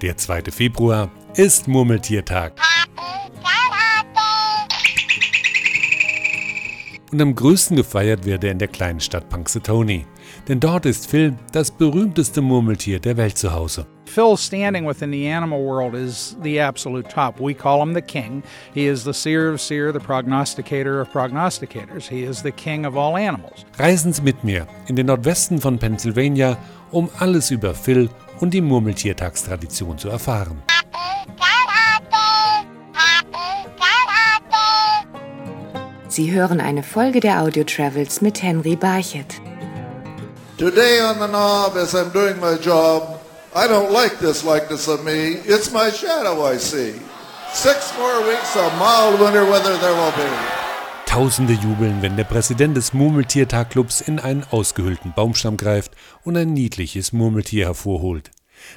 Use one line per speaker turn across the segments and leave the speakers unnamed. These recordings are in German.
Der 2. Februar ist Murmeltiertag. Und am größten gefeiert wird er in der kleinen Stadt Punxsutawney. Denn dort ist Phil das berühmteste Murmeltier der Welt zu Hause.
Phil's standing within the animal world is the absolute top. We call him the king. He is the seer of seer, the prognosticator of prognosticators. He is the king of all animals.
Reisen Sie mit mir in den Nordwesten von Pennsylvania, um alles über Phil und die Murmeltiertagstradition zu erfahren.
Sie hören eine Folge der Audio Travels mit Henry Barchett.
Today on the knob, as I'm doing my job, I don't like this likeness of me. It's my shadow I see. Six more weeks of mild winter weather there will be.
Tausende jubeln, wenn der Präsident des Murmeltiertagclubs in einen ausgehöhlten Baumstamm greift und ein niedliches Murmeltier hervorholt.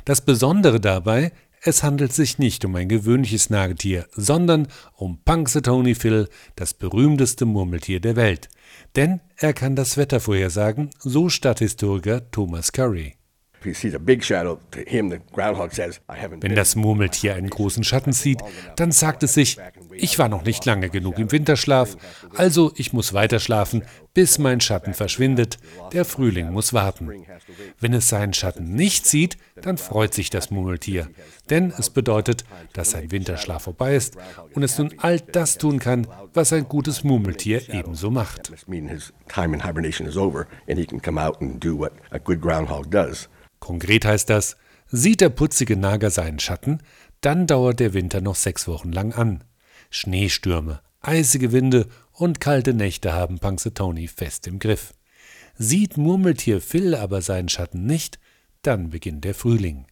Das Besondere dabei, es handelt sich nicht um ein gewöhnliches Nagetier, sondern um Punxsutawney Phil, das berühmteste Murmeltier der Welt. Denn er kann das Wetter vorhersagen, so Stadthistoriker Thomas Curry. Wenn das Murmeltier einen großen Schatten sieht, dann sagt es sich, ich war noch nicht lange genug im Winterschlaf, also ich muss weiter schlafen, bis mein Schatten verschwindet, der Frühling muss warten. Wenn es seinen Schatten nicht sieht, dann freut sich das Murmeltier, denn es bedeutet, dass sein Winterschlaf vorbei ist und es nun all das tun kann, was ein gutes Murmeltier ebenso macht. Konkret heißt das, sieht der putzige Nager seinen Schatten, dann dauert der Winter noch sechs Wochen lang an. Schneestürme, eisige Winde und kalte Nächte haben Punxsutawney fest im Griff. Sieht Murmeltier Phil aber seinen Schatten nicht, dann beginnt der Frühling.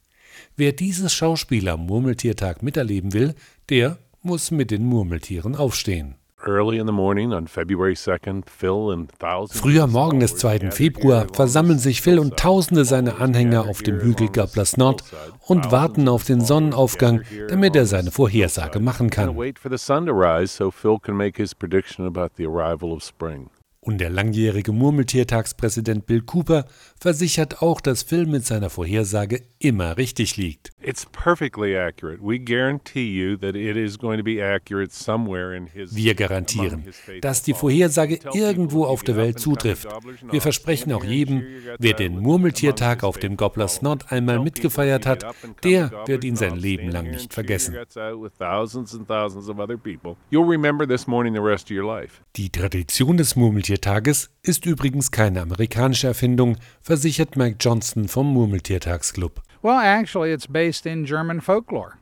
Wer dieses Schauspiel am Murmeltiertag miterleben will, der muss mit den Murmeltieren aufstehen.
Früh
am Morgen des 2. Februar versammeln sich Phil und Tausende seiner Anhänger auf dem Hügel Gablas Nord und warten auf den Sonnenaufgang, damit er seine Vorhersage machen kann. Und der langjährige Murmeltiertagspräsident Bill Cooper versichert auch, dass Phil mit seiner Vorhersage immer richtig liegt. Wir garantieren, dass die Vorhersage irgendwo auf der Welt zutrifft. Wir versprechen auch jedem, wer den Murmeltiertag auf dem Gobblers Nord einmal mitgefeiert hat, der wird ihn sein Leben lang nicht vergessen. Die Tradition des Murmeltiertages ist übrigens keine amerikanische Erfindung, versichert Mike Johnson vom Murmeltiertagsclub.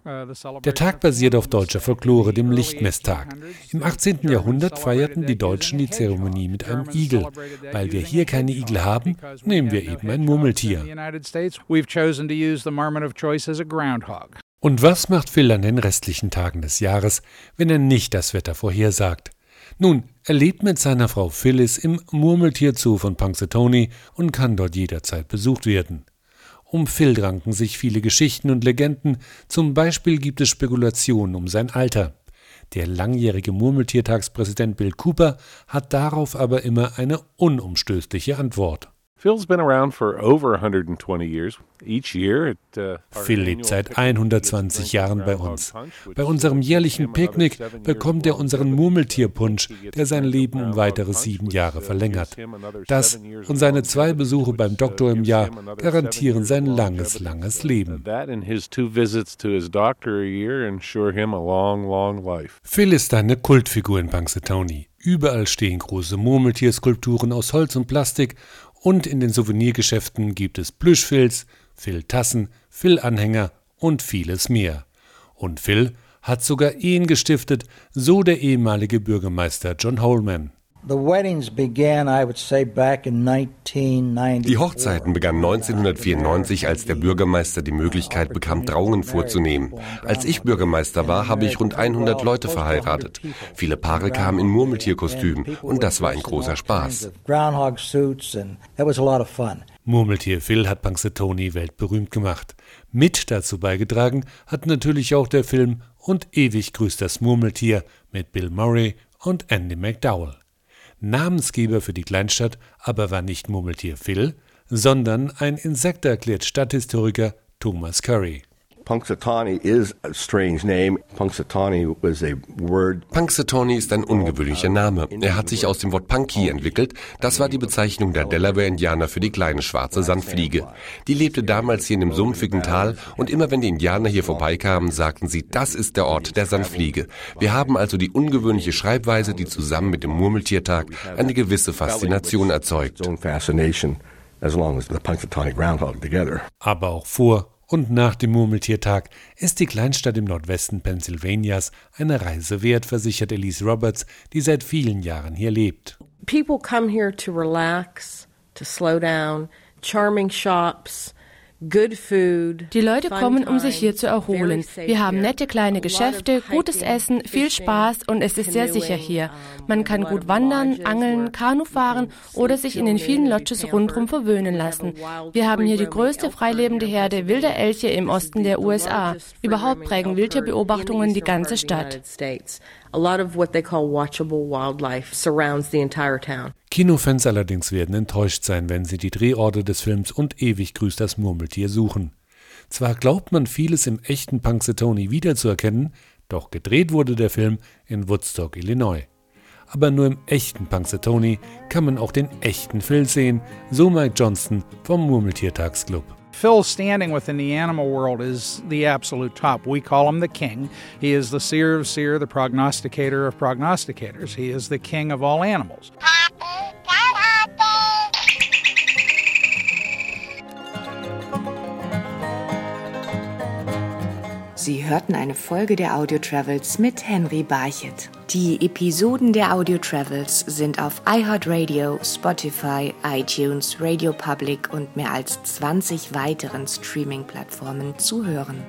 Uh,
Der Tag basiert auf deutscher Folklore, dem Lichtmesstag. Im 18. Jahrhundert feierten die Deutschen die Zeremonie mit einem Igel. Weil wir hier keine Igel haben, nehmen wir eben ein Murmeltier. Und was macht Phil an den restlichen Tagen des Jahres, wenn er nicht das Wetter vorhersagt? Nun, er lebt mit seiner Frau Phyllis im Murmeltierzoo von Punxsutawney und kann dort jederzeit besucht werden. Um Phil ranken sich viele Geschichten und Legenden, zum Beispiel gibt es Spekulationen um sein Alter. Der langjährige Murmeltiertagspräsident Bill Cooper hat darauf aber immer eine unumstößliche Antwort.
Phil's been around for over 120 years. Each year it,
uh, Phil lebt seit 120 Jahren bei uns. Bei unserem jährlichen Picknick bekommt er unseren Murmeltierpunsch, der sein Leben um weitere sieben Jahre verlängert. Das und seine zwei Besuche beim Doktor im Jahr garantieren sein langes, langes Leben. Phil ist eine Kultfigur in Punxsutawney. Überall stehen große Murmeltierskulpturen aus Holz und Plastik und in den Souvenirgeschäften gibt es Plüschfilz, Phil-Tassen, Phil-Anhänger und vieles mehr. Und Phil hat sogar Ehen gestiftet, so der ehemalige Bürgermeister John Holman.
Die
Hochzeiten begannen 1994, als der Bürgermeister die Möglichkeit bekam, Trauungen vorzunehmen. Als ich Bürgermeister war, habe ich rund 100 Leute verheiratet. Viele Paare kamen in Murmeltierkostümen und das war ein großer Spaß.
Murmeltier Phil hat Punxsutawney weltberühmt gemacht. Mit dazu beigetragen hat natürlich auch der Film Und ewig grüßt das Murmeltier mit Bill Murray und Andy McDowell. Namensgeber für die Kleinstadt aber war nicht Murmeltier Phil, sondern ein Insekt, erklärt Stadthistoriker Thomas Curry.
Punxsutawney is a strange name. Punxsutawney was a word. Punxsutawney ist ein ungewöhnlicher Name. Er hat sich aus dem Wort Punky entwickelt. Das war die Bezeichnung der Delaware-Indianer für die kleine schwarze Sandfliege. Die lebte damals hier in dem sumpfigen Tal und immer wenn die Indianer hier vorbeikamen, sagten sie, das ist der Ort der Sandfliege. Wir haben also die ungewöhnliche Schreibweise, die zusammen mit dem Murmeltiertag eine gewisse Faszination erzeugt.
Aber auch vor und nach dem Murmeltiertag ist die Kleinstadt im Nordwesten Pennsylvanias eine Reise wert, versichert Elise Roberts, die seit vielen Jahren hier lebt.
People come here to relax, to slow down, charming shops,
die Leute kommen, um sich hier zu erholen. Wir haben nette kleine Geschäfte, gutes Essen, viel Spaß und es ist sehr sicher hier. Man kann gut wandern, angeln, Kanu fahren oder sich in den vielen Lodges rundherum verwöhnen lassen. Wir haben hier die größte freilebende Herde wilder Elche im Osten der USA. Überhaupt prägen Wildtierbeobachtungen die ganze Stadt. A lot of what they call watchable wildlife surrounds the entire
town. Kinofans allerdings werden enttäuscht sein, wenn sie die Drehorte des Films und ewig grüßt das Murmeltier suchen. Zwar glaubt man vieles im echten Punxsutawney wiederzuerkennen, doch gedreht wurde der Film in Woodstock, Illinois. Aber nur im echten Punxsutawney kann man auch den echten Phil sehen, so Mike Johnston vom Murmeltiertagsclub.
Phil's standing within the animal world is the absolute top. We call him the king. He is the seer of seer, the prognosticator of prognosticators. He is the king of all animals.
Sie hörten eine Folge der Audio Travels mit Henry Barchet. Die Episoden der Audio Travels sind auf iHeartRadio, Spotify, iTunes, Radio Public und mehr als 20 weiteren Streaming-Plattformen zu hören.